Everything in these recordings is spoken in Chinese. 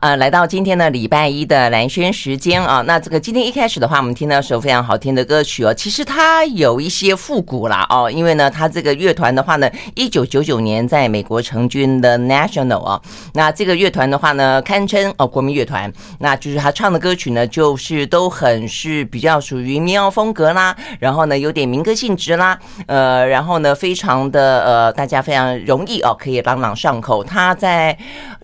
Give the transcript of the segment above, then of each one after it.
呃，来到今天的礼拜一的蓝轩时间啊，那这个今天一开始的话，我们听到一首非常好听的歌曲哦。其实它有一些复古啦哦，因为呢，它这个乐团的话呢，一九九九年在美国成军的 National 啊，那这个乐团的话呢，堪称哦国民乐团。那就是他唱的歌曲呢，就是都很是比较属于民谣风格啦，然后呢有点民歌性质啦，呃，然后呢非常的呃大家非常容易哦可以朗朗上口。他在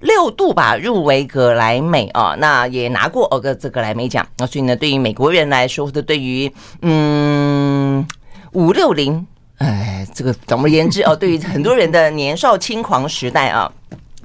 六度吧入围格格莱美啊，那也拿过哦个这格莱美奖。那所以呢，对于美国人来说，或者对于嗯五六零，哎，这个总而言之哦，对于很多人的年少轻狂时代啊。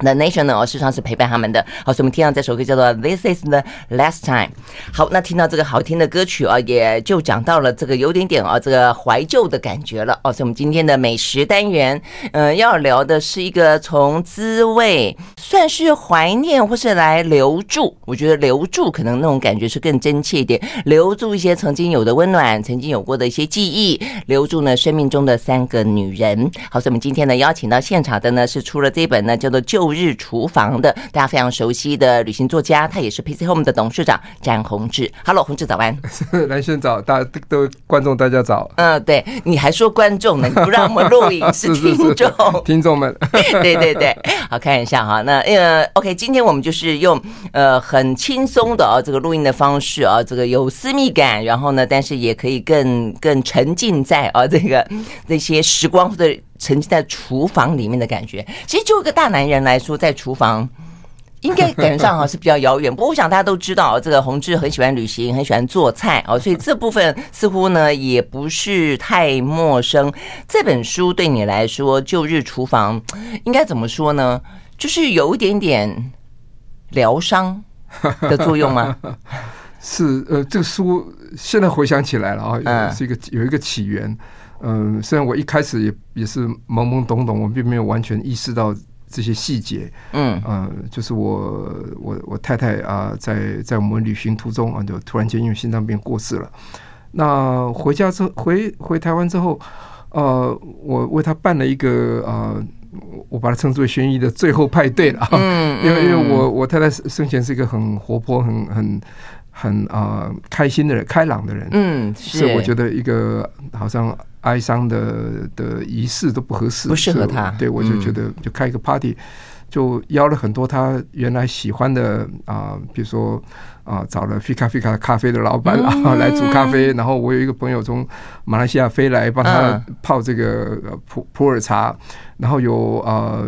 The National 事实上是陪伴他们的。好，所以我们听到这首歌叫做《This Is the Last Time》。好，那听到这个好听的歌曲啊，也就讲到了这个有点点啊，这个怀旧的感觉了。哦，所以我们今天的美食单元，嗯，要聊的是一个从滋味，算是怀念或是来留住。我觉得留住可能那种感觉是更真切一点，留住一些曾经有的温暖，曾经有过的一些记忆，留住呢生命中的三个女人。好，所以我们今天呢邀请到现场的呢是出了这本呢叫做《旧》。日厨房的大家非常熟悉的旅行作家，他也是 PC Home 的董事长詹宏志。Hello，宏志早安。蓝轩早，大家都观众大家早。嗯，对，你还说观众呢？你不让我们录影是 听众，是是是听众们。对对对，好看一下哈。那呃，OK，今天我们就是用呃很轻松的啊这个录音的方式啊，这个有私密感，然后呢，但是也可以更更沉浸在啊这个那些时光的。沉浸在厨房里面的感觉，其实就一个大男人来说，在厨房应该感觉上哈是比较遥远。不过我想大家都知道，这个宏志很喜欢旅行，很喜欢做菜哦，所以这部分似乎呢也不是太陌生。这本书对你来说，《旧日厨房》应该怎么说呢？就是有一点点疗伤的作用吗？是呃，这个书现在回想起来了啊，是一个有一个起源。嗯，虽然我一开始也也是懵懵懂懂，我并没有完全意识到这些细节。嗯，呃，就是我我我太太啊，在在我们旅行途中啊，就突然间因为心脏病过世了。那回家之后，回回台湾之后，呃，我为他办了一个呃，我把它称之为悬疑的最后派对了。嗯，因为因为我我太太生前是一个很活泼、很很很啊、呃、开心的人、开朗的人。嗯，是，是我觉得一个好像。哀伤的的仪式都不合适，不适合他。对，我就觉得就开一个 party，就邀了很多他原来喜欢的啊，比如说啊，找了 Fika Fika 咖啡的老板啊 来煮咖啡。然后我有一个朋友从马来西亚飞来帮他泡这个普普洱茶。然后有啊，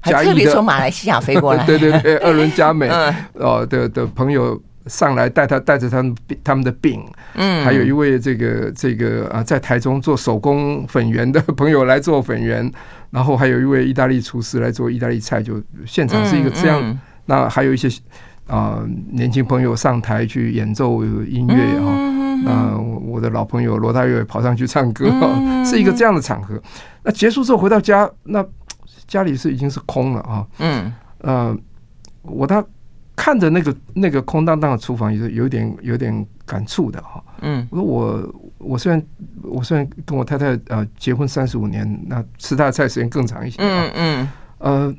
还特别从马来西亚飞过来，对对对，二轮加美 哦的的朋友。上来带他带着他们他们的饼，嗯，还有一位这个这个啊，在台中做手工粉圆的朋友来做粉圆，然后还有一位意大利厨师来做意大利菜，就现场是一个这样。那还有一些啊年轻朋友上台去演奏音乐哈，那我的老朋友罗大佑也跑上去唱歌，是一个这样的场合。那结束之后回到家，那家里是已经是空了啊，嗯，呃，我他。看着那个那个空荡荡的厨房，也是有点有点感触的哈。嗯，我说我我虽然我虽然跟我太太呃结婚三十五年，那吃她的菜时间更长一些。嗯嗯，呃，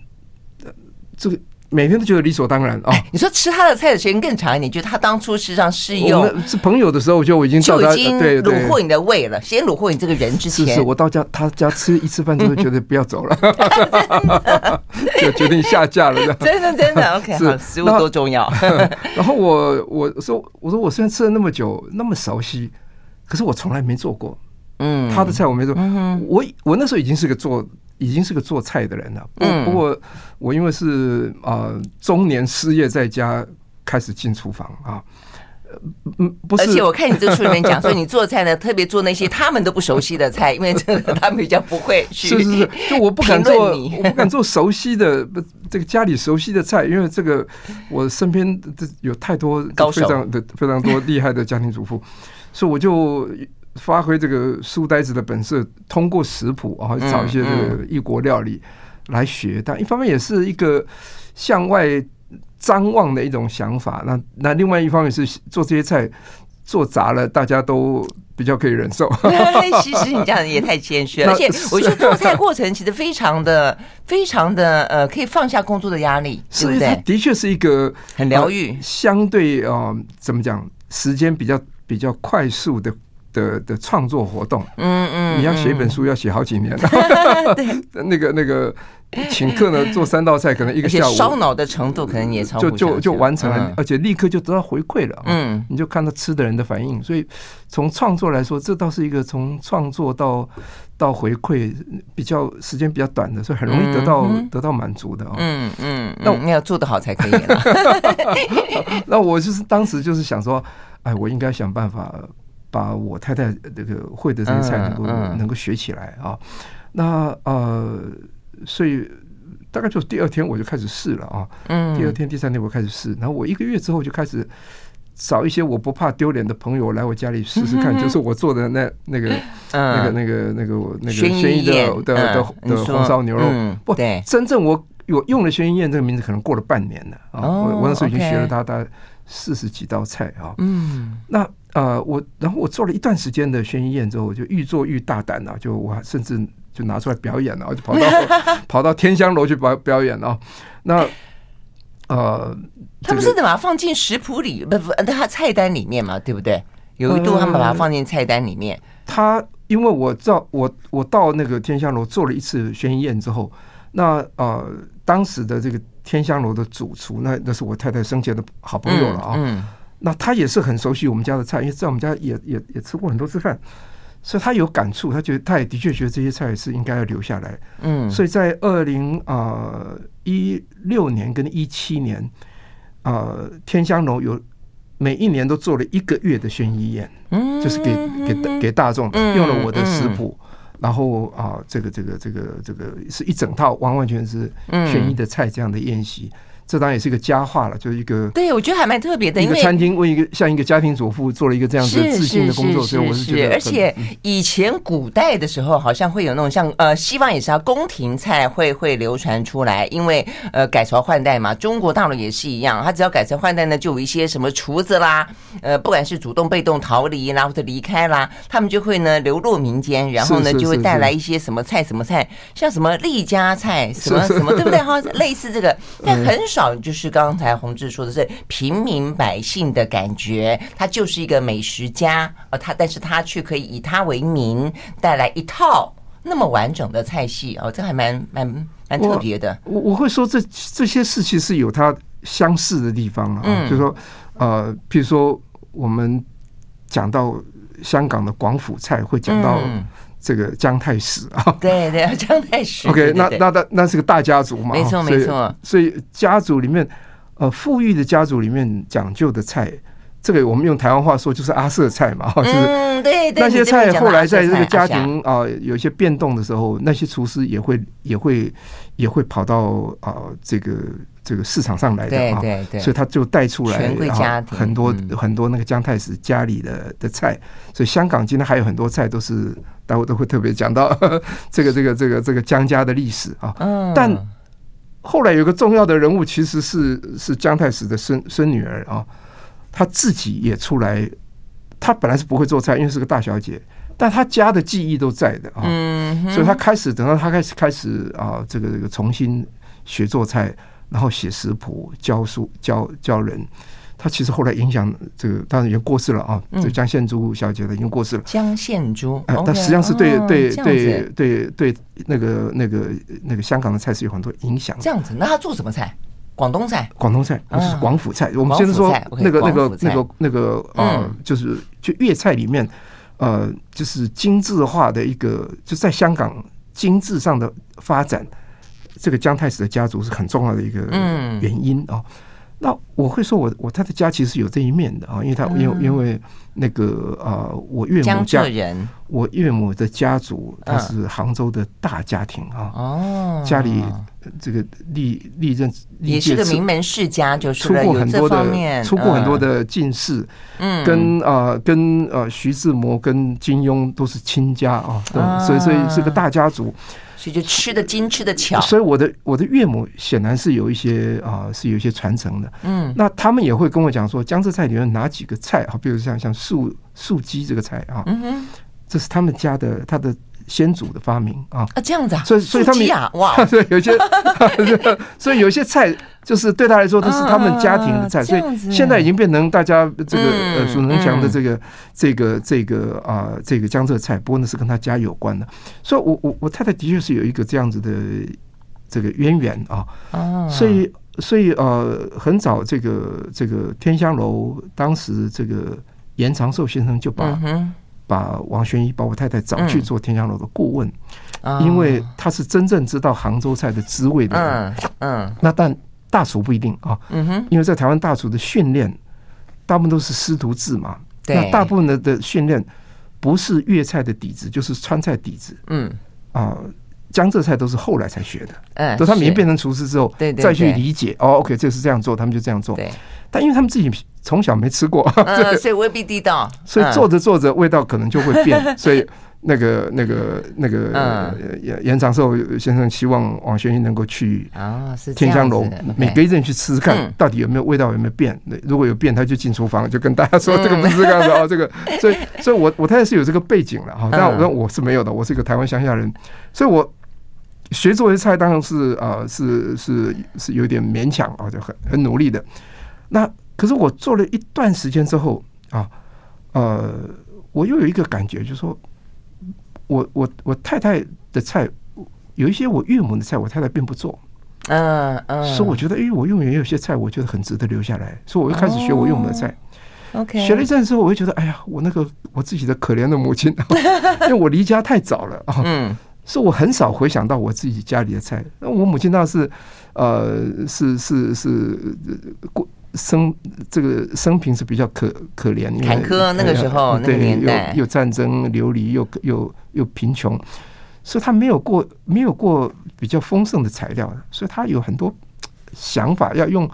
这个。每天都觉得理所当然啊！你说吃他的菜的时间更长一点，就是他当初实际上是用是朋友的时候，就我已经就已经虏获你的胃了。先虏获你这个人之前，是是，我到家他家吃一次饭就会觉得不要走了，就决定下架了。真的真的，OK，好，食物多重要。然后我我说我说我虽然吃了那么久那么熟悉，可是我从来没做过。嗯，他的菜我没做。嗯我我那时候已经是个做。已经是个做菜的人了，不不过我因为是啊、呃、中年失业在家，开始进厨房啊，嗯，不是，而且我看你这个书里面讲说，你做菜呢，特别做那些他们都不熟悉的菜，因为这个他们比较不会去，是是是，就我不敢做，我不敢做熟悉的不这个家里熟悉的菜，因为这个我身边这有太多非常的非常多厉害的家庭主妇，所以我就。发挥这个书呆子的本色，通过食谱啊，找一些这个异国料理来学。但一方面也是一个向外张望的一种想法。那那另外一方面是做这些菜，做砸了，大家都比较可以忍受。其实你这样也太谦虚了，而且我觉得做菜过程其实非常的、非常的呃，可以放下工作的压力，是不是？的确是一个很疗愈，相对啊，怎么讲，时间比较比较快速的。的的创作活动，嗯嗯，你要写一本书要写好几年，对，那个那个请客呢，做三道菜可能一个下午，烧脑的程度可能也超就就就完成了，而且立刻就得到回馈了，嗯，你就看到吃的人的反应，所以从创作来说，这倒是一个从创作到到回馈比较时间比较短的，所以很容易得到得到满足的，嗯嗯，那你要做得好才可以。那我就是当时就是想说，哎，我应该想办法。把我太太这个会的这些菜能够、嗯嗯、能够学起来啊，那呃，所以大概就第二天我就开始试了啊，嗯，第二天第三天我开始试，然后我一个月之后就开始找一些我不怕丢脸的朋友来我家里试试看，嗯、就是我做的那那个、嗯、那个那个那个那个轩逸的的的的红烧牛肉，嗯、不，对，真正我我用了轩逸宴这个名字，可能过了半年了啊，哦、我我那时候已经学了他大概四十几道菜啊，嗯，那。呃，我然后我做了一段时间的宣一宴之后，我就愈做愈大胆了，就我甚至就拿出来表演了，我就跑到 跑到天香楼去表表演了。那呃，他不是把它放进食谱里，不不，他菜单里面嘛，对不对？有一度他们把它放进菜单里面。呃、他因为我到我我到那个天香楼做了一次宣一宴之后，那呃，当时的这个天香楼的主厨，那那是我太太生前的好朋友了啊。嗯嗯那他也是很熟悉我们家的菜，因为在我们家也也也吃过很多次饭，所以他有感触，他觉得他也的确觉得这些菜是应该要留下来。嗯，所以在二零啊一六年跟一七年，呃，天香楼有每一年都做了一个月的宣一宴，嗯，就是给给给大众用了我的食谱，然后啊，这个这个这个这个是一整套完完全是悬疑的菜这样的宴席。这当然也是一个佳话了，就是一个对，我觉得还蛮特别的。一个餐厅为一个像一个家庭主妇做了一个这样子自信的工作，所以我是觉得，而且以前古代的时候，好像会有那种像呃，西方也是啊，宫廷菜会会流传出来，因为呃改朝换代嘛。中国大陆也是一样，他只要改朝换代呢，就有一些什么厨子啦，呃，不管是主动被动逃离啦或者离开啦，他们就会呢流落民间，然后呢就会带来一些什么菜什么菜，像什么丽家菜什么什么，对不对？哈，类似这个，但很少。就是刚才洪志说的是平民百姓的感觉，他就是一个美食家，呃，他但是他却可以以他为名带来一套那么完整的菜系哦，这还蛮蛮蛮特别的。我我会说这这些事情是有它相似的地方啊，嗯、就是说呃，譬如说我们讲到香港的广府菜，会讲到。这个姜太史啊，对对，姜太史。OK，那那那那是个大家族嘛，没错没错。所以家族里面，呃，富裕的家族里面讲究的菜，这个我们用台湾话说就是阿舍菜嘛，就是。那些菜后来在这个家庭啊有一些变动的时候，那些厨师也会也会也会跑到啊这个。这个市场上来的啊，所以他就带出来很多很多那个江太史家里的的菜，所以香港今天还有很多菜都是待会都会特别讲到 这个这个这个这个江家的历史啊。但后来有个重要的人物，其实是是江太史的孙孙女儿啊，她自己也出来。她本来是不会做菜，因为是个大小姐，但她家的技艺都在的啊。所以她开始等到她开始开始啊，这个这个重新学做菜。然后写食谱、教书、教教人，她其实后来影响这个，当然已经过世了啊。这江献珠小姐的已经过世了。江献珠，哎，她实际上是对对对对对那个那个那个香港的菜是有很多影响。这样子，那她做什么菜？广东菜？广东菜，是广府菜。我们先说那个那个那个那个呃，就是就粤菜里面，呃，就是精致化的一个，就在香港精致上的发展。这个江太史的家族是很重要的一个原因啊。那我会说我我他的家其实有这一面的啊，因为他因为因为那个啊，我岳母家人，我岳母的家族他是杭州的大家庭啊。哦，家里这个历历任也是个名门世家，就是出过很多的出过很多的进士，嗯，跟啊跟呃徐志摩跟金庸都是亲家啊，对，所以所以是个大家族。所以就吃的精，吃的巧。所以我的我的岳母显然是有一些啊，是有一些传承的。嗯，那他们也会跟我讲说，江浙菜里面哪几个菜啊？比如像像素素鸡这个菜啊，嗯哼，这是他们家的他的。先祖的发明啊。啊，这样子啊，所以所以他们啊，哇，对，有些，所以有些菜就是对他来说都是他们家庭的菜，所以现在已经变成大家这个呃所能讲的这个这个这个啊这个江浙菜，不过那是跟他家有关的。所以我我我太太的确是有一个这样子的这个渊源啊，所以所以呃很早这个这个天香楼当时这个严长寿先生就把。把王宣一，把我太太找去做天香楼的顾问，嗯，因为他是真正知道杭州菜的滋味的人。嗯，嗯，那但大厨不一定啊。嗯哼，因为在台湾大厨的训练，大部分都是师徒制嘛。对，那大部分的的训练不是粤菜的底子，就是川菜底子。嗯，啊，江浙菜都是后来才学的。嗯，等他们变成厨师之后，对，再去理解。哦，OK，这是这样做，他们就这样做。对。但因为他们自己从小没吃过，嗯，所以未必地道。所以做着做着味道可能就会变。所以那个那个那个严严长寿先生希望王学英能够去啊，是天香楼每隔一阵去吃吃看，到底有没有味道有没有变。如果有变，他就进厨房就跟大家说这个不是这样子哦，这个。所以所以我我太太是有这个背景了哈，但我我是没有的，我是一个台湾乡下人，所以我学做一些菜当然是啊是是是有点勉强啊，就很很努力的。那可是我做了一段时间之后啊，呃，我又有一个感觉，就是说，我我我太太的菜有一些我岳母的菜，我太太并不做，嗯嗯，所以我觉得，哎，我岳母也有些菜，我觉得很值得留下来，所以我又开始学我岳母的菜。OK，学了一阵之后，我就觉得，哎呀，我那个我自己的可怜的母亲，因为我离家太早了啊，嗯，所以我很少回想到我自己家里的菜。那我母亲倒是，呃，是是是过。生这个生平是比较可可怜，坎坷那个时候，那个年代又又战争流离，又又又贫穷，所以他没有过没有过比较丰盛的材料，所以他有很多想法，要用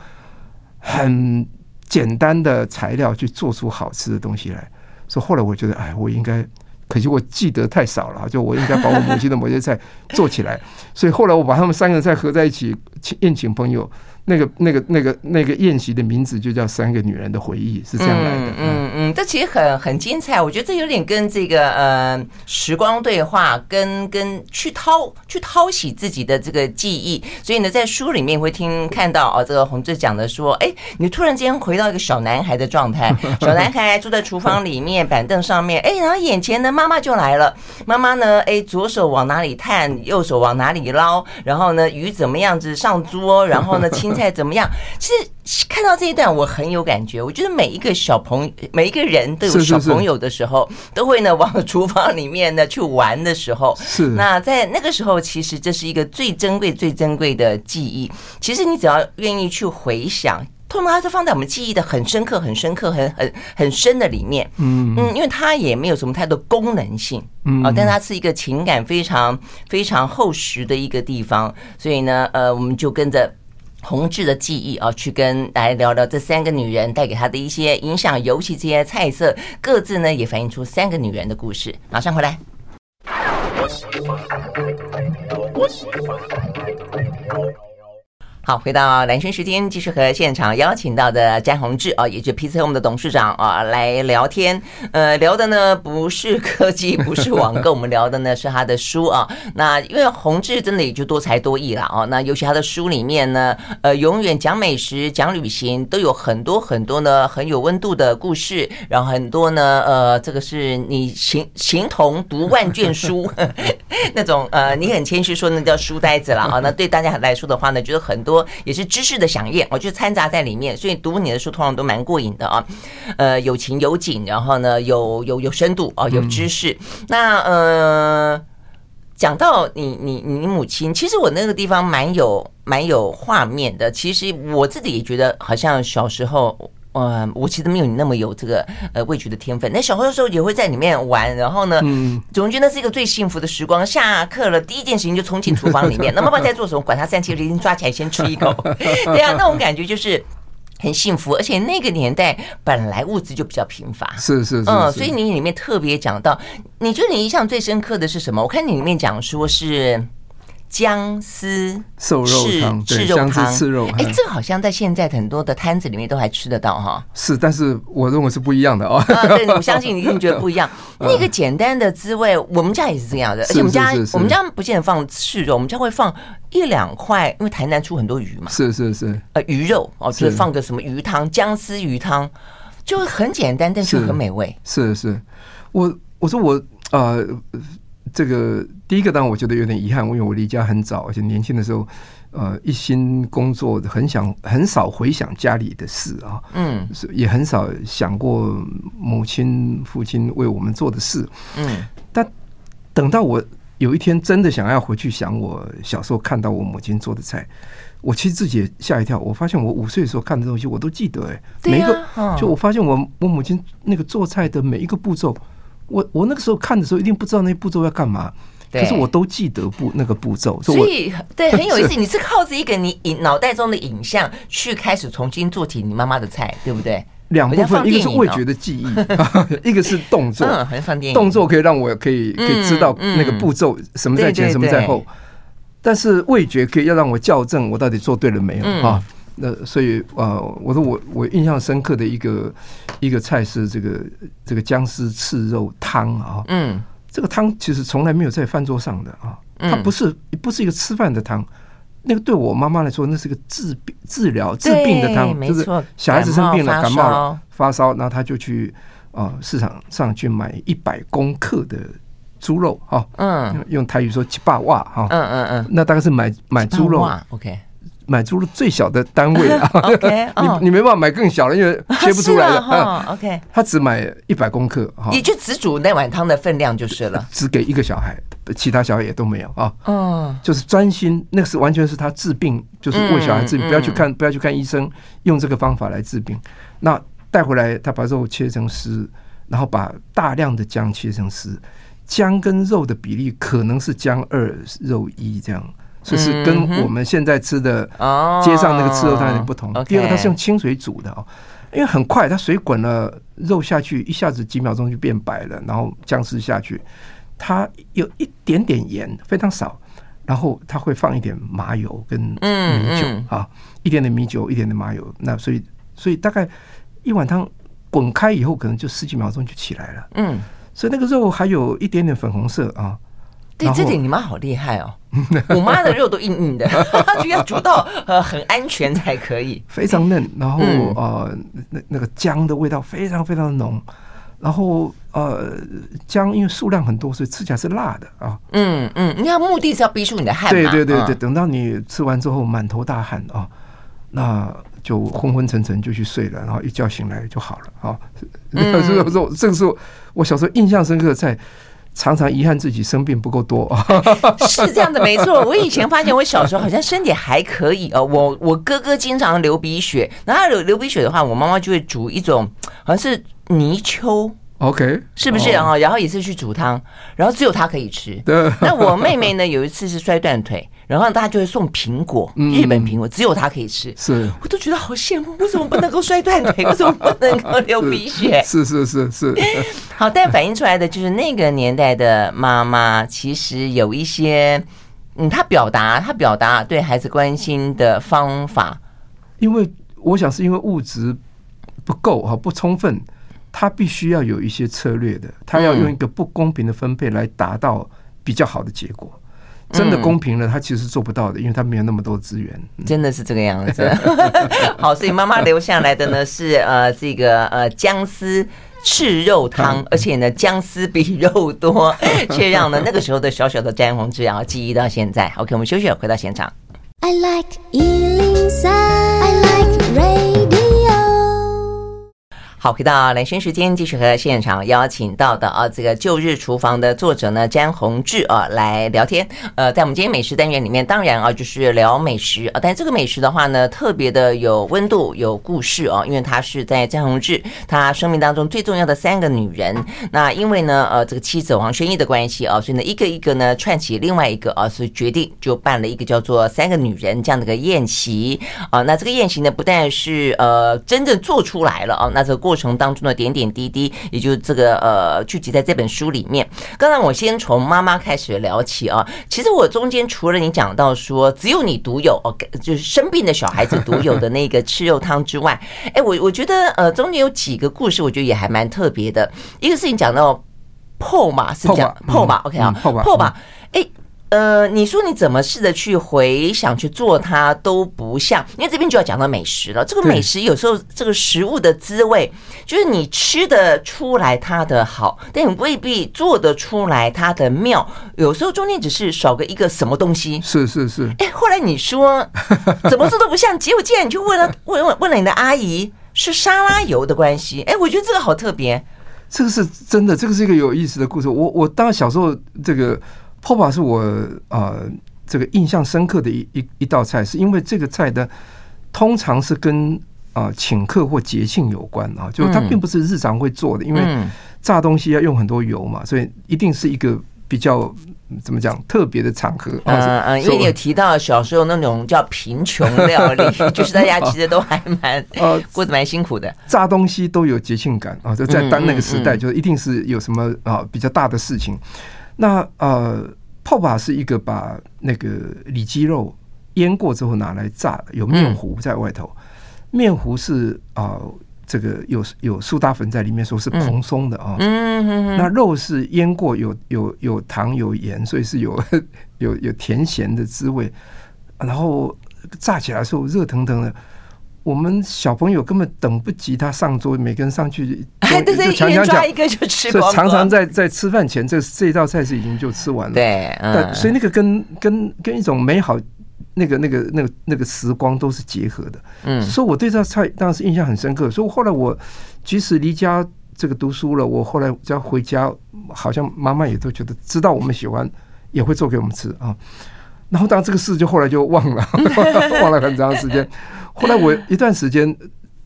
很简单的材料去做出好吃的东西来。所以后来我觉得，哎，我应该，可惜我记得太少了，就我应该把我母亲的某些菜做起来。所以后来我把他们三个菜合在一起，宴请朋友。那个、那个、那个、那个宴席的名字就叫《三个女人的回忆》，是这样来的。嗯嗯，这其实很很精彩。我觉得这有点跟这个呃时光对话，跟跟去掏去掏洗自己的这个记忆。所以呢，在书里面会听看到哦，这个洪志讲的说，哎，你突然间回到一个小男孩的状态，小男孩坐在厨房里面板凳上面，哎，然后眼前的妈妈就来了。妈妈呢，哎，左手往哪里探，右手往哪里捞，然后呢，鱼怎么样子上桌，然后呢，亲。菜怎么样？其实看到这一段，我很有感觉。我觉得每一个小朋友，每一个人都有小朋友的时候，都会呢往厨房里面呢去玩的时候。是那在那个时候，其实这是一个最珍贵、最珍贵的记忆。其实你只要愿意去回想，通常它是放在我们记忆的很深刻、很深刻、很很很深的里面。嗯嗯，因为它也没有什么太多功能性，嗯啊，但它是一个情感非常非常厚实的一个地方。所以呢，呃，我们就跟着。同志的记忆啊，去跟来聊聊这三个女人带给他的一些影响，尤其这些菜色各自呢也反映出三个女人的故事。马上回来。好，回到兰萱时间，继续和现场邀请到的詹宏志啊，也就 PC Home 的董事长啊来聊天。呃，聊的呢不是科技，不是网购，我们聊的呢是他的书啊。那因为宏志真的也就多才多艺了啊。那尤其他的书里面呢，呃，永远讲美食、讲旅行，都有很多很多呢很有温度的故事。然后很多呢，呃，这个是你形形同读万卷书 那种呃，你很谦虚说那叫书呆子了啊。那对大家来说的话呢，就是很多。也是知识的飨宴，我就掺杂在里面，所以读你的书通常都蛮过瘾的啊。呃，有情有景，然后呢，有有有深度啊，有知识。那呃，讲到你你你母亲，其实我那个地方蛮有蛮有画面的。其实我自己也觉得，好像小时候。嗯，我其实没有你那么有这个呃味觉的天分。那小的时候也会在里面玩，然后呢，嗯，总觉得那是一个最幸福的时光。下课了，第一件事情就冲进厨房里面。那妈妈在做什么？管他三七二十一，抓起来先吃一口。对啊，那种感觉就是很幸福。而且那个年代本来物资就比较贫乏，是是是，嗯，所以你里面特别讲到，你觉得你印象最深刻的是什么？我看你里面讲说是姜丝瘦肉汤，对，姜丝刺肉。哎，这个好像在现在很多的摊子里面都还吃得到哈。是，但是我认为是不一样的哦。啊，对，我相信你一定觉得不一样。那个简单的滋味，我们家也是这样的，而且我们家我们家不见得放赤肉，我们家会放一两块，因为台南出很多鱼嘛。是是是，呃，鱼肉哦，就是放个什么鱼汤，姜丝鱼汤，就很简单，但是很美味。是是，我我说我呃。这个第一个当然我觉得有点遗憾，因为我离家很早，而且年轻的时候，呃，一心工作，很想很少回想家里的事啊，嗯，也很少想过母亲、父亲为我们做的事，嗯。但等到我有一天真的想要回去想我小时候看到我母亲做的菜，我其实自己也吓一跳。我发现我五岁的时候看的东西我都记得，哎，每一个，就我发现我我母亲那个做菜的每一个步骤。我我那个时候看的时候，一定不知道那步骤要干嘛，可是我都记得步那个步骤，所以对 很有意思。你是靠着一个你影脑袋中的影像去开始重新做起你妈妈的菜，对不对？两部分，一个是味觉的记忆，一个是动作。嗯，很放电影。动作可以让我可以可以知道那个步骤什么在前，什么在后，但是味觉可以要让我校正我到底做对了没有啊。那所以啊，我说我我印象深刻的一个一个菜是这个这个姜丝刺肉汤啊，嗯，这个汤其实从来没有在饭桌上的啊，它不是不是一个吃饭的汤，那个对我妈妈来说，那是个治病治疗治病的汤，就是小孩子生病了感冒了发烧，然后他就去啊市场上去买一百公克的猪肉哈，嗯，用台语说七八哇哈，嗯嗯嗯，那大概是买买猪肉，OK。买猪肉最小的单位啊，你你没办法买更小了，因为切不出来的。OK，他只买一百公克哈，也就只煮那碗汤的分量就是了。只给一个小孩，其他小孩也都没有啊。嗯，就是专心，那个是完全是他治病，就是为小孩治病，不要去看不要去看医生，用这个方法来治病。那带回来，他把肉切成丝，然后把大量的姜切成丝，姜跟肉的比例可能是姜二肉一这样。就是跟我们现在吃的街上那个吃肉汤有点不同。第二个，它是用清水煮的哦，因为很快，它水滚了，肉下去一下子几秒钟就变白了，然后姜丝下去，它有一点点盐，非常少，然后它会放一点麻油跟米酒啊，一点点米酒，一点点麻油，那所以所以大概一碗汤滚开以后，可能就十几秒钟就起来了。嗯，所以那个肉还有一点点粉红色啊。对，这点你妈好厉害哦！我妈的肉都硬硬的，就要煮到呃很安全才可以，非常嫩。然后呃，那那个姜的味道非常非常的浓。然后呃，姜因为数量很多，所以吃起来是辣的啊。嗯嗯，你看目的是要逼出你的汗。对对对对，等到你吃完之后满头大汗啊，那就昏昏沉沉就去睡了，然后一觉醒来就好了啊。这个时候，这个时候我小时候印象深刻在。常常遗憾自己生病不够多，是这样的，没错。我以前发现我小时候好像身体还可以哦。我我哥哥经常流鼻血，然后流流鼻血的话，我妈妈就会煮一种好像是泥鳅。OK，是不是啊？然后也是去煮汤，然后只有他可以吃。对。那我妹妹呢？有一次是摔断腿，然后大家就会送苹果，日本苹果，只有他可以吃。是。我都觉得好羡慕，为什么不能够摔断腿？为什么不能够流鼻血？是是是是。好，但反映出来的就是那个年代的妈妈，其实有一些，嗯，她表达她表达对孩子关心的方法，因为我想是因为物质不够哈，不充分。她必须要有一些策略的，她要用一个不公平的分配来达到比较好的结果。真的公平了，他其实是做不到的，因为他没有那么多资源。真的是这个样子。好，所以妈妈留下来的呢是呃这个呃姜丝赤肉汤，而且呢姜丝比肉多，却让呢那个时候的小小的詹宏志啊记忆到现在。OK，我们休息，回到现场。I like 好，回到兰萱时间，继续和现场邀请到的啊，这个旧日厨房的作者呢，詹宏志啊来聊天。呃，在我们今天美食单元里面，当然啊就是聊美食啊，但这个美食的话呢，特别的有温度、有故事哦，因为他是在詹宏志他生命当中最重要的三个女人。那因为呢，呃，这个妻子王宣逸的关系啊，所以呢，一个一个呢串起另外一个啊，所以决定就办了一个叫做“三个女人”这样的一个宴席啊。那这个宴席呢，不但是呃真正做出来了啊，那这个过程当中的点点滴滴，也就是这个呃聚集在这本书里面。刚才我先从妈妈开始聊起啊，其实我中间除了你讲到说只有你独有哦，就是生病的小孩子独有的那个吃肉汤之外，哎，我我觉得呃中间有几个故事，我觉得也还蛮特别的。一个事情讲到破马是讲破马，OK 啊，破马，哎。呃，你说你怎么试着去回想去做它都不像，因为这边就要讲到美食了。这个美食有时候这个食物的滋味，就是你吃得出来它的好，但你未必做得出来它的妙。有时候中间只是少个一个什么东西。是是是。哎，后来你说怎么做都不像，结果竟然你就问了问问问了你的阿姨，是沙拉油的关系。哎，我觉得这个好特别。这个是真的，这个是一个有意思的故事。我我当小时候这个。泡泡是我啊、呃，这个印象深刻的一一一道菜，是因为这个菜的通常是跟啊、呃、请客或节庆有关啊，就它并不是日常会做的，因为炸东西要用很多油嘛，所以一定是一个比较怎么讲特别的场合。嗯嗯，因为你有提到小时候那种叫贫穷料理，就是大家其实都还蛮呃 过得蛮辛苦的，炸东西都有节庆感啊，就在当那个时代，就一定是有什么啊比较大的事情。那呃，泡把是一个把那个里脊肉腌过之后拿来炸的，有面糊在外头，面糊是啊、呃，这个有有苏打粉在里面，说是蓬松的啊。那肉是腌过，有有有糖有盐，所以是有 有有甜咸的滋味。然后炸起来的时候热腾腾的。我们小朋友根本等不及他上桌，每个人上去 哎，对对，一人抓一个就吃光。常常在在吃饭前，这这道菜是已经就吃完了。对，嗯，所以那个跟跟跟一种美好那个那个那个那个时光都是结合的。嗯，所以我对这道菜当时印象很深刻。所以后来我即使离家这个读书了，我后来只要回家，好像妈妈也都觉得知道我们喜欢，也会做给我们吃啊。然后当这个事就后来就忘了，忘了很长时间。后来我一段时间，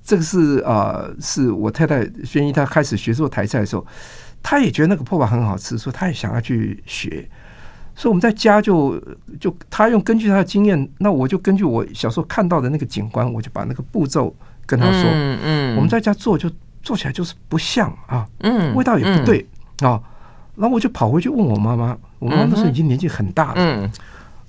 这个是啊，是我太太宣一她开始学做台菜的时候，她也觉得那个泡泡很好吃，说她也想要去学。所以我们在家就就她用根据她的经验，那我就根据我小时候看到的那个景观，我就把那个步骤跟她说。嗯嗯。我们在家做就做起来就是不像啊，嗯，味道也不对啊。然后我就跑回去问我妈妈，我妈妈那时候已经年纪很大了。嗯。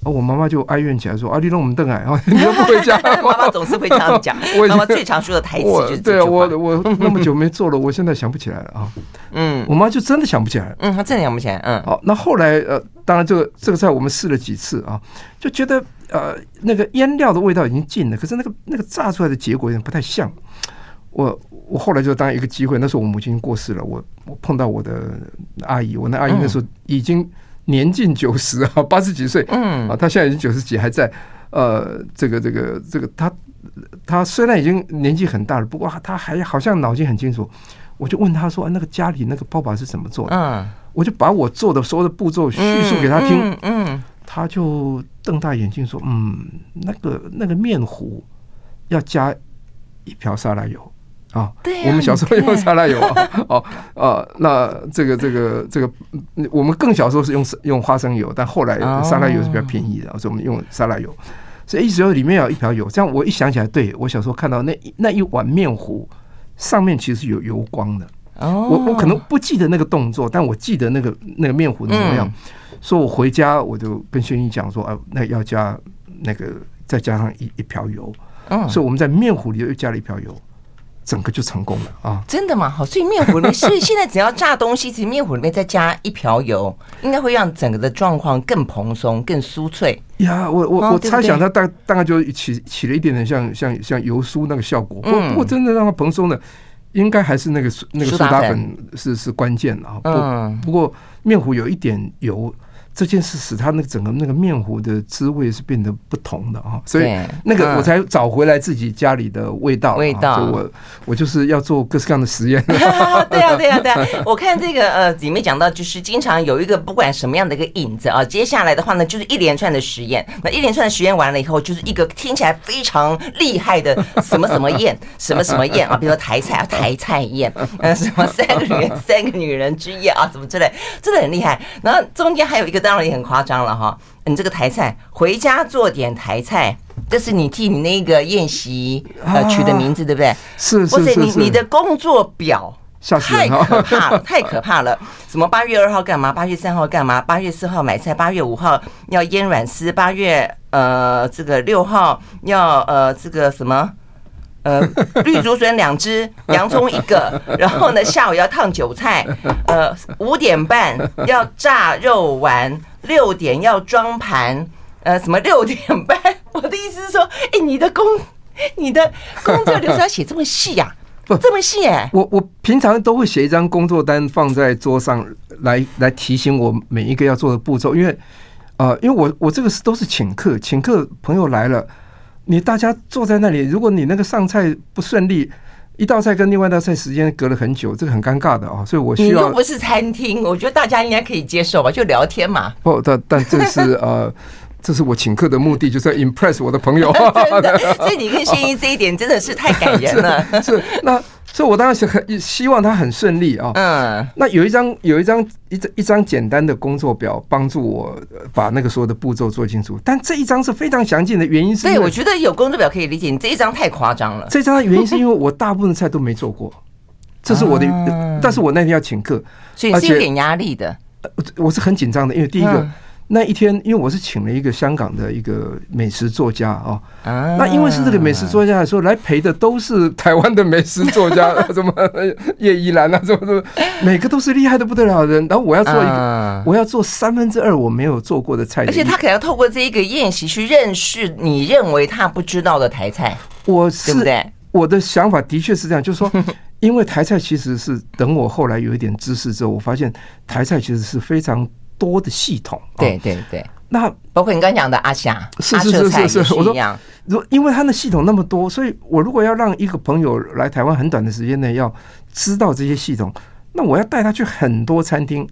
我妈妈就哀怨起来说：“啊，你让我们邓哎，你又不回家。”妈妈总是会这样讲。妈妈最常说的台词就是。对啊，我我那么久没做了，我现在想不起来了啊。嗯，我妈就真的想不起来。嗯，她真的想不起来。嗯，好，那后来呃，当然这个这个菜我们试了几次啊，就觉得呃那个腌料的味道已经进了，可是那个那个炸出来的结果有点不太像。我我后来就当一个机会，那时候我母亲过世了，我我碰到我的阿姨，我那阿姨那时候已经。年近九十啊，八十几岁，嗯，啊，他现在已经九十几，还在，呃，这个这个这个，他他虽然已经年纪很大了，不过他还好像脑筋很清楚。我就问他说：“那个家里那个爸爸是怎么做的？”嗯，我就把我做的所有的步骤叙述给他听，嗯，他就瞪大眼睛说：“嗯，那个那个面糊要加一瓢沙拉油。”啊，对，我们小时候用沙拉油啊，哦，啊，那这个这个这个，我们更小时候是用用花生油，但后来沙拉油是比较便宜的，所以我们用沙拉油。所以意思说里面有一瓢油，这样我一想起来，对，我小时候看到那那一碗面糊上面其实有油光的。哦，我我可能不记得那个动作，但我记得那个那个面糊的模样。所以我回家我就跟轩逸讲说，啊，那要加那个再加上一一瓢油。嗯，所以我们在面糊里又加了一瓢油。整个就成功了啊！真的吗？好，所以面糊里面，所以 现在只要炸东西，其实面糊里面再加一瓢油，应该会让整个的状况更蓬松、更酥脆。呀，我我我猜想它大大概就起起了一点点像像像油酥那个效果。不过不过真的让它蓬松的，应该还是那个那个苏打粉是是关键啊。不不过面糊有一点油。这件事使他那个整个那个面糊的滋味是变得不同的啊，所以那个我才找回来自己家里的味道。味道，我我就是要做各式各样的实验。对啊，对啊，对啊！我看这个呃里面讲到，就是经常有一个不管什么样的一个影子啊，接下来的话呢，就是一连串的实验。那一连串的实验完了以后，就是一个听起来非常厉害的什么什么宴，什么什么宴 啊，比如说台菜啊，台菜宴，嗯，什么三个女人三个女人之夜啊，什么之类，真的很厉害。然后中间还有一个。当然也很夸张了哈。你这个台菜，回家做点台菜，这是你替你那个宴席呃取的名字，对不对？是是是。你你的工作表太可怕了，太可怕了。什么八月二号干嘛？八月三号干嘛？八月四号买菜，八月五号要腌软丝，八月呃这个六号要呃这个什么？呃，绿竹笋两只，洋葱一个，然后呢，下午要烫韭菜，呃，五点半要炸肉丸，六点要装盘，呃，什么六点半？我的意思是说，哎，你的工，你的工作流程要写这么细呀？不，这么细哎！我我平常都会写一张工作单放在桌上来来提醒我每一个要做的步骤，因为呃，因为我我这个是都是请客，请客朋友来了。你大家坐在那里，如果你那个上菜不顺利，一道菜跟另外一道菜时间隔了很久，这个很尴尬的啊，所以我需要。你又不是餐厅，我觉得大家应该可以接受吧，就聊天嘛。不，但但这是呃。这是我请客的目的，就是要 impress 我的朋友。真的，所以你跟谢依这一点真的是太感人了。是，是，那所以，我当然是很希望他很顺利啊。嗯，那有一张有一张一张一张简单的工作表，帮助我把那个所有的步骤做清楚。但这一张是非常详尽的，原因是，对，我觉得有工作表可以理解，你这一张太夸张了。这张的原因是因为我大部分菜都没做过，这是我的，但是我那天要请客，所以是有点压力的。我是很紧张的，因为第一个。那一天，因为我是请了一个香港的一个美食作家啊，那因为是这个美食作家的时候，来陪的都是台湾的美食作家，什么叶怡兰啊，什么什么，每个都是厉害的不得了的人。然后我要做一个，我要做三分之二我没有做过的菜，而且他可能要透过这一个宴席去认识你认为他不知道的台菜。我是我的想法的确是这样，就是说，因为台菜其实是等我后来有一点知识之后，我发现台菜其实是非常。多的系统，对对对，那包括你刚刚讲的阿霞，是是是是是，我说，如因为他的系统那么多，所以我如果要让一个朋友来台湾很短的时间内要知道这些系统，那我要带他去很多餐厅，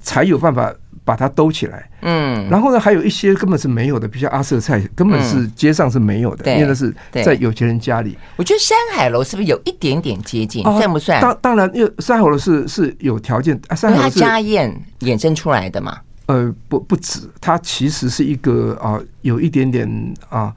才有办法把它兜起来。嗯，然后呢，还有一些根本是没有的，比如像阿舍菜，根本是街上是没有的，因为那是在有钱人家里。我觉得山海楼是不是有一点点接近？算不算？当当然，因为山海楼是是有条件，山海楼是家宴衍生出来的嘛。呃，不不止，它其实是一个啊，有一点点啊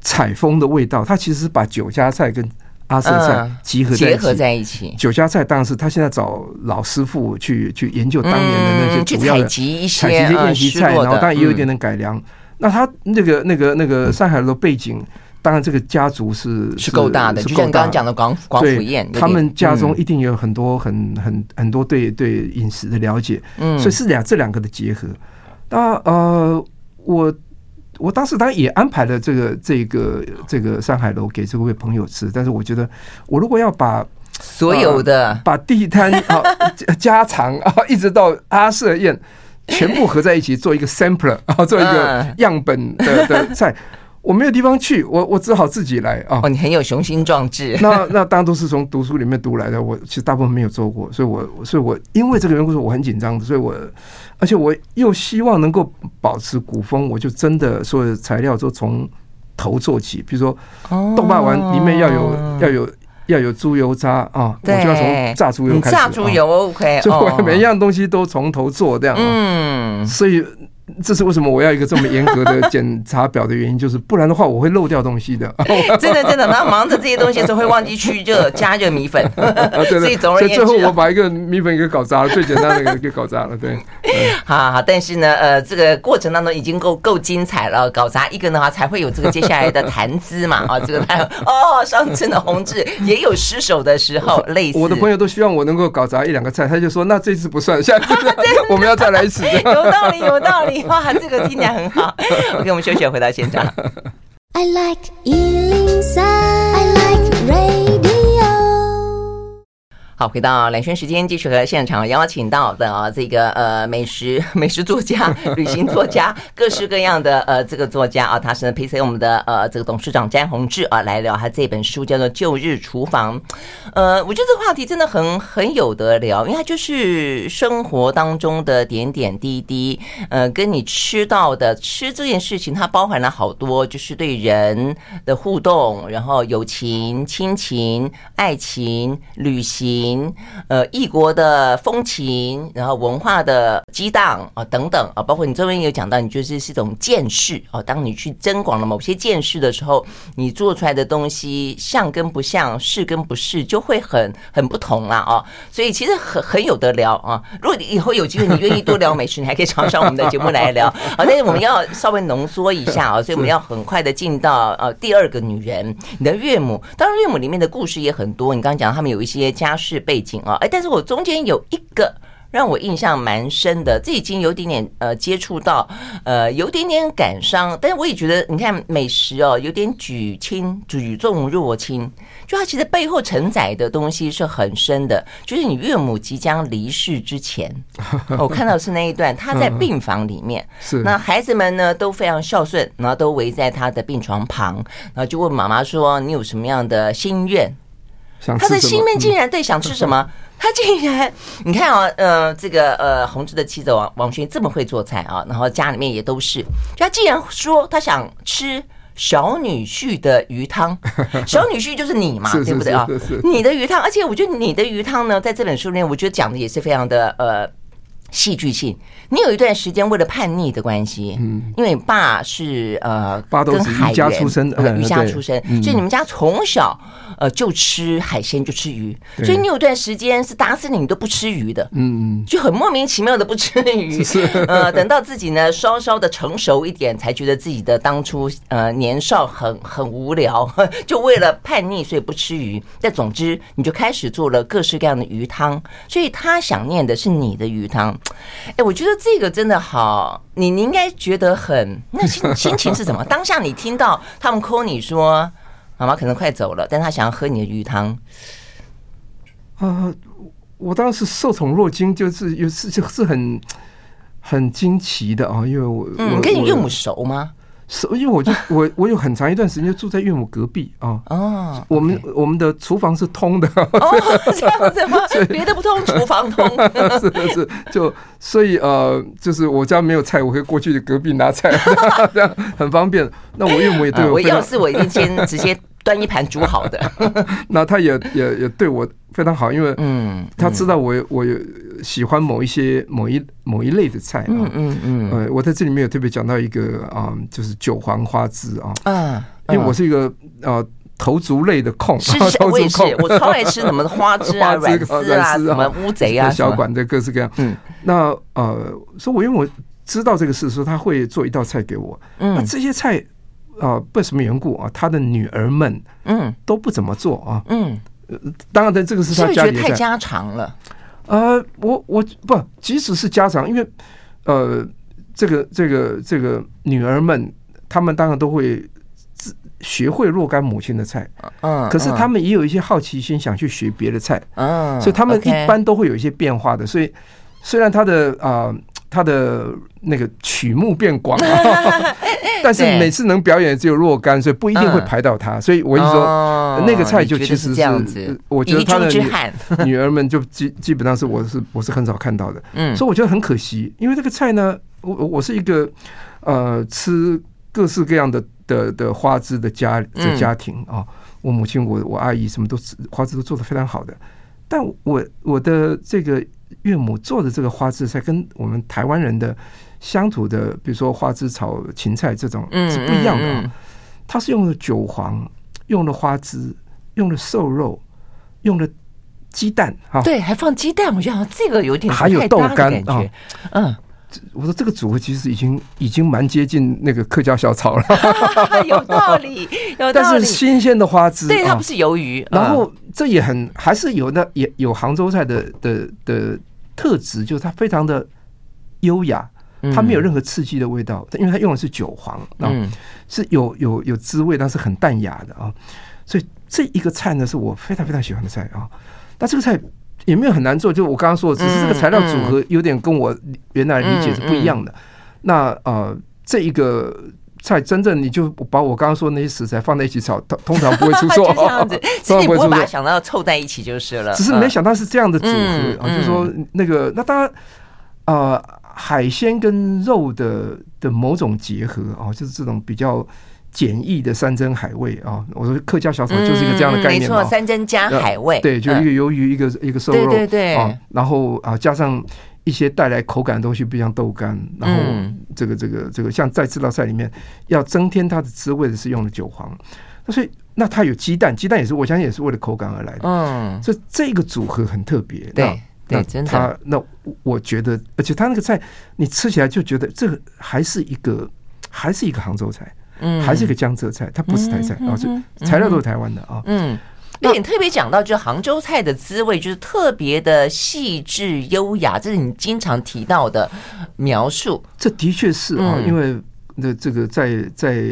采风的味道。它其实是把酒家菜跟阿舍菜集合结合在一起。酒家菜当然是他现在找老师傅去去研究当年的那些主要的采集一些宴席菜，然后当然也有一点点改良。那他那个那个那个上海楼的背景，当然这个家族是是够大的，就像刚刚讲的广广府宴，他们家中一定有很多很很很多对对饮食的了解。嗯，所以是两这两个的结合。那呃我。我当时当然也安排了这个这个这个上海楼给这位朋友吃，但是我觉得我如果要把所有的把地摊 啊家常啊一直到阿舍宴全部合在一起做一个 sampler 啊做一个样本的的菜。我没有地方去，我我只好自己来啊！哦，你很有雄心壮志。那那当然都是从读书里面读来的。我其实大部分没有做过，所以我所以我因为这个缘故，说我很紧张的。所以我而且我又希望能够保持古风，我就真的所有的材料都从头做起。比如说，豆瓣丸里面要有要有要有猪油渣啊，我就要从炸猪油开始。炸猪油 OK，所以我每一样东西都从头做这样。嗯，所以。这是为什么我要一个这么严格的检查表的原因，就是不然的话我会漏掉东西的。真的真的，然后忙着这些东西的时候会忘记去热加热米粉。对 对，所以最后我把一个米粉给搞砸了，最简单的给搞砸了。对，好好，但是呢，呃，这个过程当中已经够够精彩了，搞砸一个的话才会有这个接下来的谈资嘛。啊，这个还有哦，上次的宏志也有失手的时候，类似我的朋友都希望我能够搞砸一两个菜，他就说那这次不算，下次我们要再来一次。有道理，有道理。哇，这个听起来很好。OK，我们休息，回到现场。I like 103, I like radio 好，回到兰萱时间，继续和现场邀请到的啊，这个呃美食 美食作家、旅行作家，各式各样的呃这个作家啊，他是呢陪随我们的呃这个董事长詹宏志啊来聊他这本书叫做《旧日厨房》。呃，我觉得这个话题真的很很有得聊，因为它就是生活当中的点点滴滴，呃，跟你吃到的吃这件事情，它包含了好多，就是对人的互动，然后友情、亲情、爱情、旅行。情，呃，异国的风情，然后文化的激荡啊等等啊，包括你这边有讲到，你就是是一种见识啊。当你去增广了某些见识的时候，你做出来的东西像跟不像，是跟不是，就会很很不同了啊。所以其实很很有得聊啊。如果你以后有机会，你愿意多聊美食，你还可以常上我们的节目来聊。好，但是我们要稍微浓缩一下啊，所以我们要很快的进到呃第二个女人，你的岳母。当然，岳母里面的故事也很多。你刚刚讲他们有一些家世背景啊，哎，但是我中间有一个。让我印象蛮深的，这已经有点点呃接触到，呃有点点感伤，但是我也觉得，你看美食哦，有点举轻举重若轻，就它其实背后承载的东西是很深的。就是你岳母即将离世之前，我看到是那一段，他在病房里面，是那孩子们呢都非常孝顺，然后都围在他的病床旁，然后就问妈妈说：“你有什么样的心愿？”他的心面竟然对想吃什么？他竟然，你看啊，呃，这个呃，洪志的妻子王王轩这么会做菜啊，然后家里面也都是，就他竟然说他想吃小女婿的鱼汤，小女婿就是你嘛，对不对啊？你的鱼汤，而且我觉得你的鱼汤呢，在这本书里面，我觉得讲的也是非常的呃戏剧性。你有一段时间为了叛逆的关系，嗯，因为爸是呃，爸都是渔家出身，渔家出身，所以你们家从小。呃，就吃海鲜，就吃鱼，所以你有段时间是打死你，你都不吃鱼的，嗯，就很莫名其妙的不吃鱼。是，呃，等到自己呢稍稍的成熟一点，才觉得自己的当初呃年少很很无聊，就为了叛逆，所以不吃鱼。但总之，你就开始做了各式各样的鱼汤，所以他想念的是你的鱼汤。哎，我觉得这个真的好，你你应该觉得很那心心情是什么？当下你听到他们 call 你说。妈妈可能快走了，但他想要喝你的鱼汤。啊、呃，我当时受宠若惊，就是有是就是很很惊奇的啊，因为我嗯，我跟你岳母熟吗？熟，因为我就我我有很长一段时间住在岳母隔壁啊。哦，我们我们的厨房是通的。哦，这样子吗？别的不通，厨房通。是是，就所以呃，就是我家没有菜，我可以过去隔壁拿菜，这样很方便。那我岳母也对我，我要是我一定先直接。端一盘煮好的，那他也也也对我非常好，因为嗯，他知道我我喜欢某一些某一某一类的菜啊，嗯嗯嗯，呃，我在这里面有特别讲到一个啊，就是韭黄花枝啊，嗯，因为我是一个呃头足类的控，是是，我也是，我超爱吃什么花枝啊、软丝啊、什么乌贼啊、小管的各式各样，嗯，那呃，所以我因为我知道这个事，说他会做一道菜给我，嗯，那这些菜。啊，不什么缘故啊？他的女儿们，嗯，都不怎么做啊，嗯，当然，这个是他家里太家常了。呃，我我不，即使是家常，因为呃，这个这个这个女儿们，她们当然都会自学会若干母亲的菜，嗯，可是她们也有一些好奇心，想去学别的菜，嗯，所以他们一般都会有一些变化的。所以虽然他的啊。他的那个曲目变广了，但是每次能表演只有若干，所以不一定会排到他。所以我就说，那个菜就其实是，我觉得他的 女儿们就基基本上是我是我是很少看到的。嗯，所以我觉得很可惜，因为这个菜呢，我我是一个呃吃各式各样的的的花枝的家的家庭啊，我母亲我我阿姨什么都花枝都做的非常好的，但我我的这个。岳母做的这个花枝菜跟我们台湾人的乡土的，比如说花枝炒芹菜这种是不一样的啊。它是用了韭黄，用了花枝，用了瘦肉，用了鸡蛋哈。对，还放鸡蛋，我觉得这个有点还有豆干啊。嗯，我说这个组合其实已经已经蛮接近那个客家小炒了。有道理，有道理。但是新鲜的花枝，对，它不是鱿鱼。然后这也很还是有那也有杭州菜的的的。特质就是它非常的优雅，它没有任何刺激的味道，因为它用的是韭黄啊，是有有有滋味，但是很淡雅的啊。所以这一个菜呢，是我非常非常喜欢的菜啊。那这个菜也没有很难做，就我刚刚说的，只是这个材料组合有点跟我原来理解是不一样的。那呃，这一个。菜真正你就把我刚刚说的那些食材放在一起炒，通通常不会出 错。这样子，其实你 不会把它想到凑在一起就是了。只是没想到是这样的组合啊，就是说那个那当然，呃，海鲜跟肉的的某种结合啊，就是这种比较简易的山珍海味啊，我说客家小炒就是一个这样的概念嘛，没错，山珍加海味，对，就一个鱿鱼，一个一个瘦肉，对对。对，然后啊加上一些带来口感的东西，比如像豆干，然后这个这个这个像在这道菜里面要增添它的滋味的是用的韭黄，那所以那它有鸡蛋，鸡蛋也是我相信也是为了口感而来的，嗯，所以这个组合很特别，对对，真的，它那我觉得，而且他那个菜你吃起来就觉得这个还是一个还是一个杭州菜。嗯，还是一个江浙菜，它不是台菜啊，这材料都是台湾的啊。嗯，那你特别讲到，就杭州菜的滋味，就是特别的细致优雅，这是你经常提到的描述。这的确是啊，因为那这个在在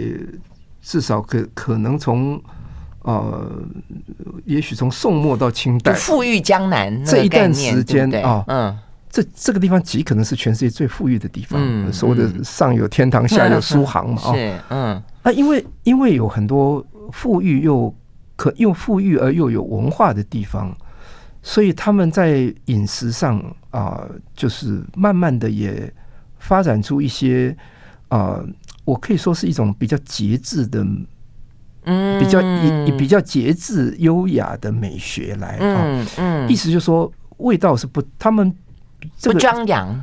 至少可可能从呃，也许从宋末到清代，富裕江南这一段时间啊，嗯。这这个地方极可能是全世界最富裕的地方，嗯，所谓的上有天堂，下有苏杭嘛，是，嗯，啊，因为因为有很多富裕又可又富裕而又有文化的地方，所以他们在饮食上啊，就是慢慢的也发展出一些啊，我可以说是一种比较节制的，嗯，比较以比较节制优雅的美学来啊，嗯，意思就是说味道是不他们。不张扬，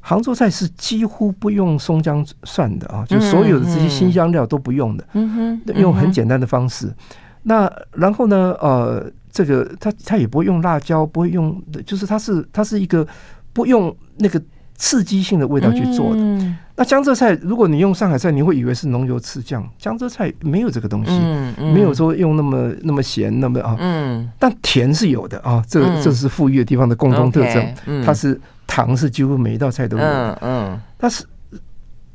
杭州菜是几乎不用松姜蒜的啊，就所有的这些辛香料都不用的，嗯哼，用很简单的方式。那然后呢，呃，这个他他也不会用辣椒，不会用，就是它是它是一个不用那个刺激性的味道去做的。那江浙菜，如果你用上海菜，你会以为是浓油赤酱，江浙菜没有这个东西，没有说用那么那么咸那么啊，嗯，但甜是有的啊，这这是富裕的地方的共同特征，它是糖是几乎每一道菜都有，嗯嗯，但是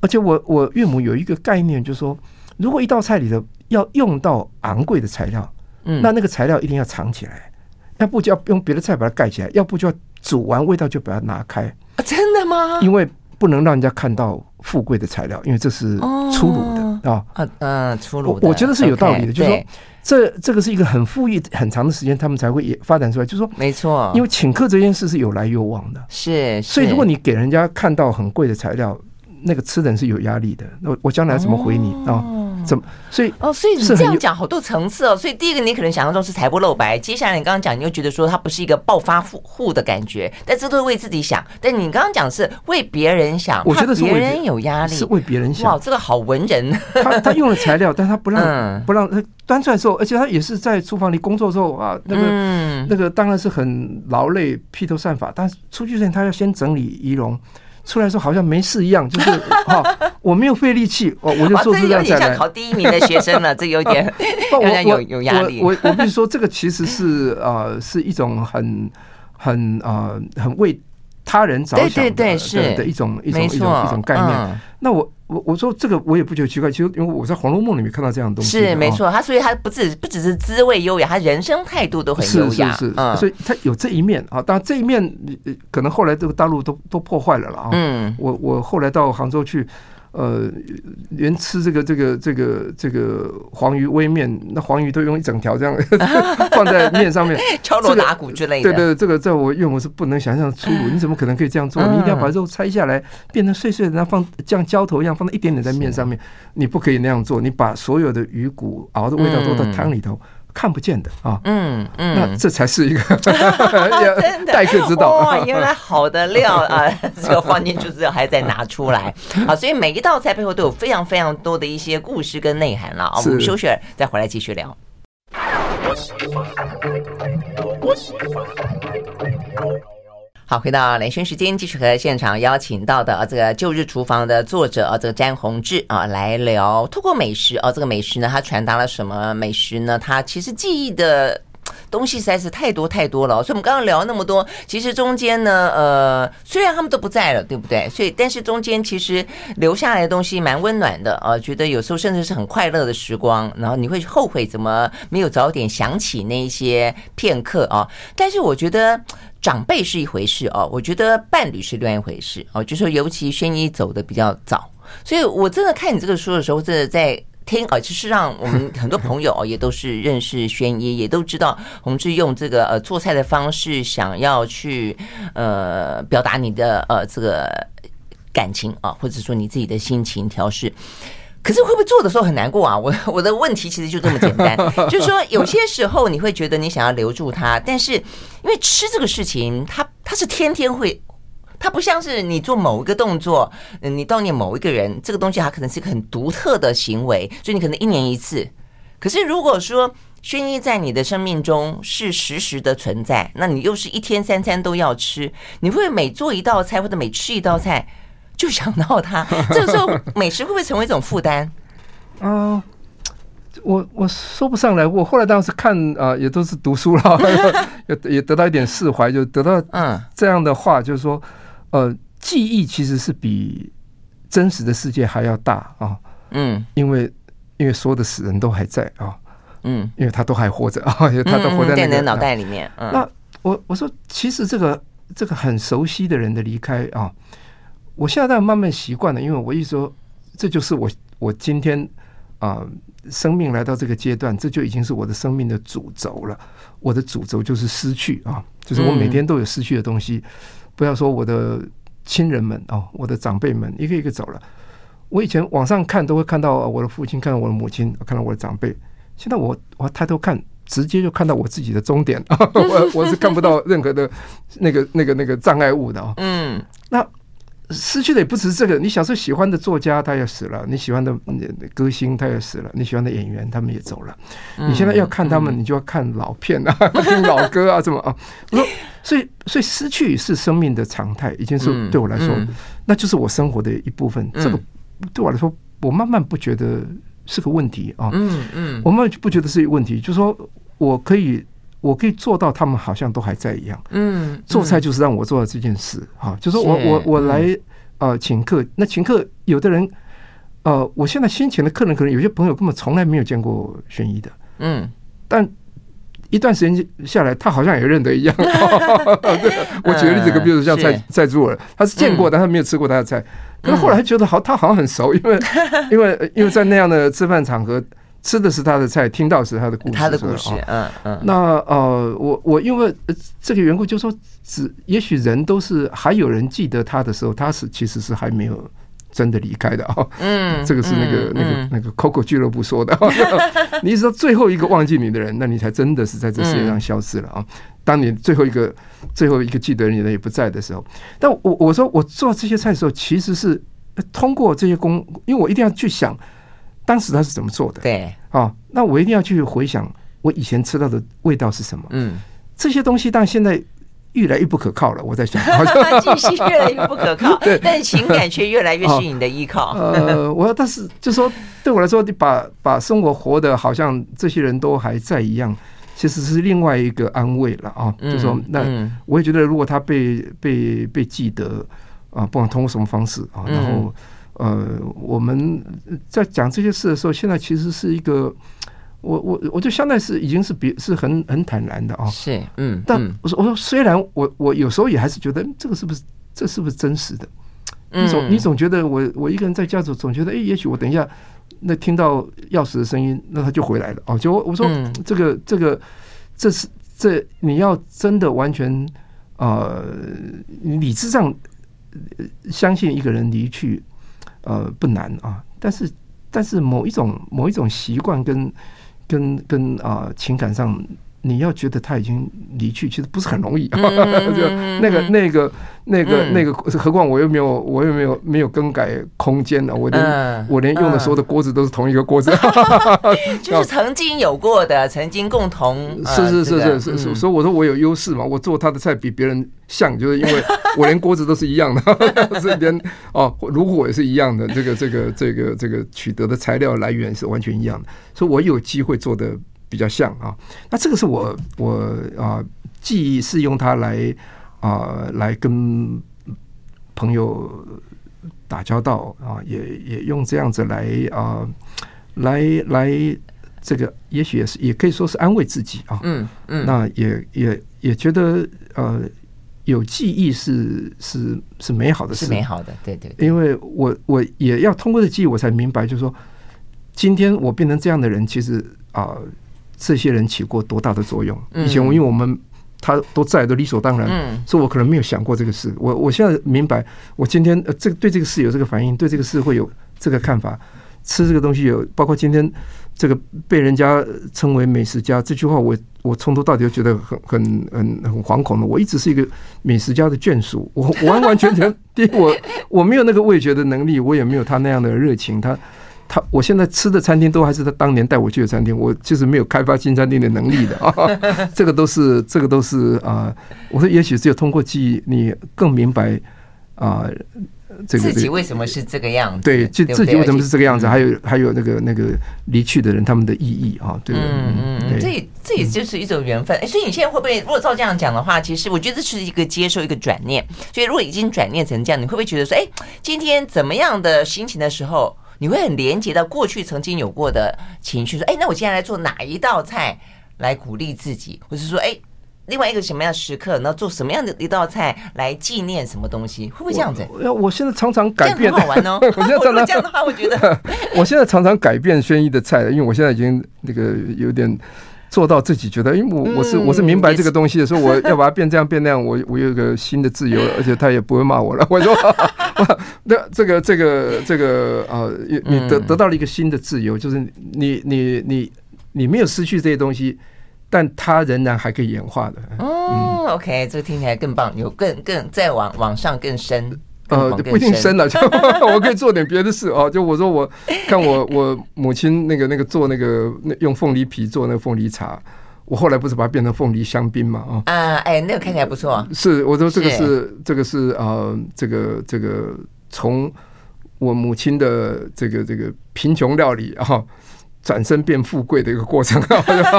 而且我我岳母有一个概念，就是说，如果一道菜里头要用到昂贵的材料，嗯，那那个材料一定要藏起来，要不就要用别的菜把它盖起来，要不就要煮完味道就把它拿开，真的吗？因为不能让人家看到。富贵的材料，因为这是粗鲁的啊，嗯嗯，粗鲁。我觉得是有道理的，就是说，这这个是一个很富裕很长的时间，他们才会也发展出来。就是说，没错，因为请客这件事是有来有往的，是。所以如果你给人家看到很贵的材料，那个吃的人是有压力的。那我将来怎么回你啊？怎么？所以哦，所以你这样讲好多层次哦。所以第一个，你可能想象中是财不露白；接下来你刚刚讲，你又觉得说他不是一个暴发户户的感觉，但这都是为自己想。但你刚刚讲是为别人想，我觉得是别人有压力，是为别人想。哇，这个好文人。他他用了材料，但他不让不让他端出来的时候，而且他也是在厨房里工作之后啊，那个那个当然是很劳累、披头散发，但是出去之前他要先整理仪容。出来说好像没事一样，就是哈，我没有费力气，我我就做出这样子来。像考第一名的学生了，这有点有点有有压力。我我必须说，这个其实是呃是一种很很呃很为他人着想的的一种一种一种一种概念。那我。我我说这个我也不觉得奇怪，其实因为我在《红楼梦》里面看到这样的东西，是没错。他所以他不只不只是滋味优雅，他人生态度都很优雅，是是是。所以他有这一面啊，当然这一面可能后来这个大陆都都破坏了了啊。嗯，我我后来到杭州去。呃，连吃这个这个这个这个黄鱼微面，那黄鱼都用一整条这样 放在面上面，敲锣打鼓之类的。对对，这个在我岳母是不能想象粗鲁，你怎么可能可以这样做？你一定要把肉拆下来，变成碎碎的，然后放像浇头一样放在一点点在面上面。你不可以那样做，你把所有的鱼骨熬的味道都在汤里头。看不见的啊，嗯嗯，那这才是一个 真的待客之道哇！原来好的料啊，这个放进去之后还在拿出来 啊，所以每一道菜背后都有非常非常多的一些故事跟内涵了啊。我们休息再回来继续聊。好，回到兰萱时间，继续和现场邀请到的啊，这个旧日厨房的作者啊，这个詹宏志啊，来聊。透过美食啊，这个美食呢，它传达了什么美食呢？它其实记忆的东西实在是太多太多了。所以，我们刚刚聊那么多，其实中间呢，呃，虽然他们都不在了，对不对？所以，但是中间其实留下来的东西蛮温暖的啊，觉得有时候甚至是很快乐的时光。然后你会后悔怎么没有早点想起那一些片刻啊？但是我觉得。长辈是一回事哦，我觉得伴侣是另外一回事哦。就说尤其轩一走的比较早，所以我真的看你这个书的时候，真的在听啊。其实让我们很多朋友，也都是认识宣一，也都知道宏志用这个呃做菜的方式，想要去呃表达你的呃这个感情啊，或者说你自己的心情调试。可是会不会做的时候很难过啊？我我的问题其实就这么简单，就是说有些时候你会觉得你想要留住他，但是因为吃这个事情，它它是天天会，它不像是你做某一个动作，你悼念某一个人，这个东西它可能是一个很独特的行为，所以你可能一年一次。可是如果说薰衣在你的生命中是时时的存在，那你又是一天三餐都要吃，你会每做一道菜或者每吃一道菜，就想到他，这个时候美食会不会成为一种负担？啊，我我说不上来。我后来当时看啊，也都是读书了，也也得到一点释怀，就得到嗯这样的话，就是说，呃，记忆其实是比真实的世界还要大啊。嗯，因为因为所有的死人都还在啊，嗯，因为他都还活着啊，他都活在那个脑袋里面。那我我说，其实这个这个很熟悉的人的离开啊。我现在在慢慢习惯了，因为我一说，这就是我我今天啊、呃，生命来到这个阶段，这就已经是我的生命的主轴了。我的主轴就是失去啊，就是我每天都有失去的东西。嗯、不要说我的亲人们哦，我的长辈们一个一个走了。我以前往上看都会看到我的父亲，看到我的母亲，看到我的长辈。现在我我抬头看，直接就看到我自己的终点。我 我是看不到任何的那个那个那个障碍物的啊。嗯，那。失去的也不只是这个，你小时候喜欢的作家他也死了，你喜欢的歌星他也死了，你喜欢的演员他们也走了。你现在要看他们，你就要看老片啊，听老歌啊，什么啊？我说，所以所以失去是生命的常态，已经是对我来说，那就是我生活的一部分。这个对我来说，我慢慢不觉得是个问题啊。嗯嗯，我慢慢就不觉得是一个问题，就是说我可以。我可以做到，他们好像都还在一样。嗯，做菜就是让我做到这件事哈，就是我我我来呃请客，那请客有的人呃，我现在新请的客人可能有些朋友根本从来没有见过薰衣的，嗯，但一段时间下来，他好像也认得一样。我举个例子，比如说像蔡蔡珠儿，他是见过，但他没有吃过他的菜，可是后来觉得好，他好像很熟，因为因为因为在那样的吃饭场合。吃的是他的菜，听到是他的故事，他的故事，嗯嗯。那呃，我我因为这个缘故，就说只也许人都是还有人记得他的时候，他是其实是还没有真的离开的啊。嗯，这个是那个那个那个 Coco 俱乐部说的。你一直到最后一个忘记你的人，那你才真的是在这世界上消失了啊。当你最后一个最后一个记得你的人也不在的时候，但我我说我做这些菜的时候，其实是通过这些工，因为我一定要去想。当时他是怎么做的？对，啊，那我一定要去回想我以前吃到的味道是什么。嗯，这些东西，但现在越来越不可靠了。我在想，记性越来越不可靠，但是情感却越来越是你的依靠。呃，我但是就说对我来说，你把把生活活得好像这些人都还在一样，其实是另外一个安慰了啊。就说那我也觉得，如果他被被被记得啊，不管通过什么方式啊，然后。呃，我们在讲这些事的时候，现在其实是一个，我我我就相当是已经是比是很很坦然的啊。是，嗯。但我说我说，虽然我我有时候也还是觉得这个是不是这是不是真实的？你总你总觉得我我一个人在家总总觉得，哎，也许我等一下那听到钥匙的声音，那他就回来了哦。就我说这个这个这是这你要真的完全呃理智上相信一个人离去。呃，不难啊，但是但是某一种某一种习惯跟跟跟啊、呃、情感上。你要觉得他已经离去，其实不是很容易。就那个、那个、那个、那个，何况我又没有，我又没有没有更改空间呢。我连我连用的时候的锅子都是同一个锅子，就是曾经有过的，曾经共同。是是是是是，所以我说我有优势嘛，我做他的菜比别人像，就是因为我连锅子都是一样的，是连哦炉火也是一样的，这个这个这个这个取得的材料来源是完全一样的，所以我有机会做的。比较像啊，那这个是我我啊，记忆是用它来啊来跟朋友打交道啊，也也用这样子来啊来来这个，也许也是也可以说是安慰自己啊。嗯嗯，那也也也觉得呃有记忆是是是美好的事，是美好的，对对。因为我我也要通过这记忆，我才明白，就是说今天我变成这样的人，其实啊。这些人起过多大的作用？以前我因为我们他都在，都理所当然，所以我可能没有想过这个事。我我现在明白，我今天呃，这个对这个事有这个反应，对这个事会有这个看法，吃这个东西有，包括今天这个被人家称为美食家这句话我，我我从头到底都觉得很很很很惶恐的。我一直是一个美食家的眷属，我完完全全，第一我我没有那个味觉的能力，我也没有他那样的热情。他他，我现在吃的餐厅都还是他当年带我去的餐厅，我就是没有开发新餐厅的能力的 啊。这个都是这个都是啊，我说也许只有通过记忆，你更明白啊。这个、自己为什么是这个样子？对，就自己为什么是这个样子？还有还有那个那个离去的人他们的意义啊，对，嗯嗯，这也这也就是一种缘分。哎，所以你现在会不会，如果照这样讲的话，其实我觉得这是一个接受，一个转念。所以如果已经转念成这样，你会不会觉得说，哎，今天怎么样的心情的时候，你会很连接到过去曾经有过的情绪？说，哎，那我接下来做哪一道菜来鼓励自己，或是说，哎。另外一个什么样的时刻，然后做什么样的一道菜来纪念什么东西，会不会这样子？我，我现在常常改变，很好玩哦。我现在常常这样的话，我觉得 我现在常常改变轩逸的菜，因为我现在已经那个有点做到自己觉得，因为我我是我是明白这个东西的时候，我要把它变这样变那样，我我有一个新的自由，而且他也不会骂我了。我说，那这个这个这个啊，你得得到了一个新的自由，就是你你你你没有失去这些东西。但它仍然还可以演化的哦。OK，这个听起来更棒，有更更再往往上更深。呃，不一定生了，就 我可以做点别的事哦。就我说，我看我我母亲那个那个做那个那用凤梨皮做那个凤梨茶，我后来不是把它变成凤梨香槟嘛？啊啊，哎，那个看起来不错。是，我说这个是这个是呃，这个这个从我母亲的这个这个贫穷料理啊。转身变富贵的一个过程，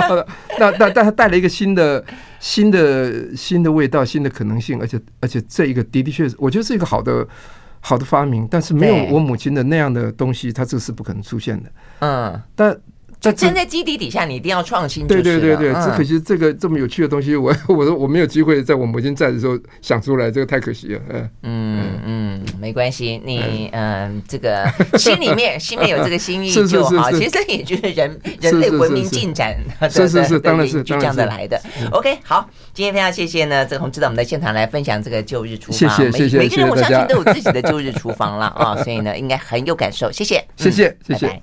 那那但他带了一个新的、新的、新的味道、新的可能性，而且而且这一个的的确确，我觉得是一个好的好的发明，但是没有我母亲的那样的东西，它这是不可能出现的。嗯，但。在站在基底底下，你一定要创新。对对对对，只可惜这个这么有趣的东西，我我说我没有机会在我母亲在的时候想出来，这个太可惜了。嗯嗯嗯，没关系，你嗯这个心里面 心里面有这个心意就好。其实也就是人人类文明进展，是是是，当然是这样的来的。OK，好，今天非常谢谢呢，这个宏志到我们的现场来分享这个旧日厨房。谢谢谢谢，每个人我相信都有自己的旧日厨房了啊，所以呢应该很有感受。谢谢，谢 谢谢谢。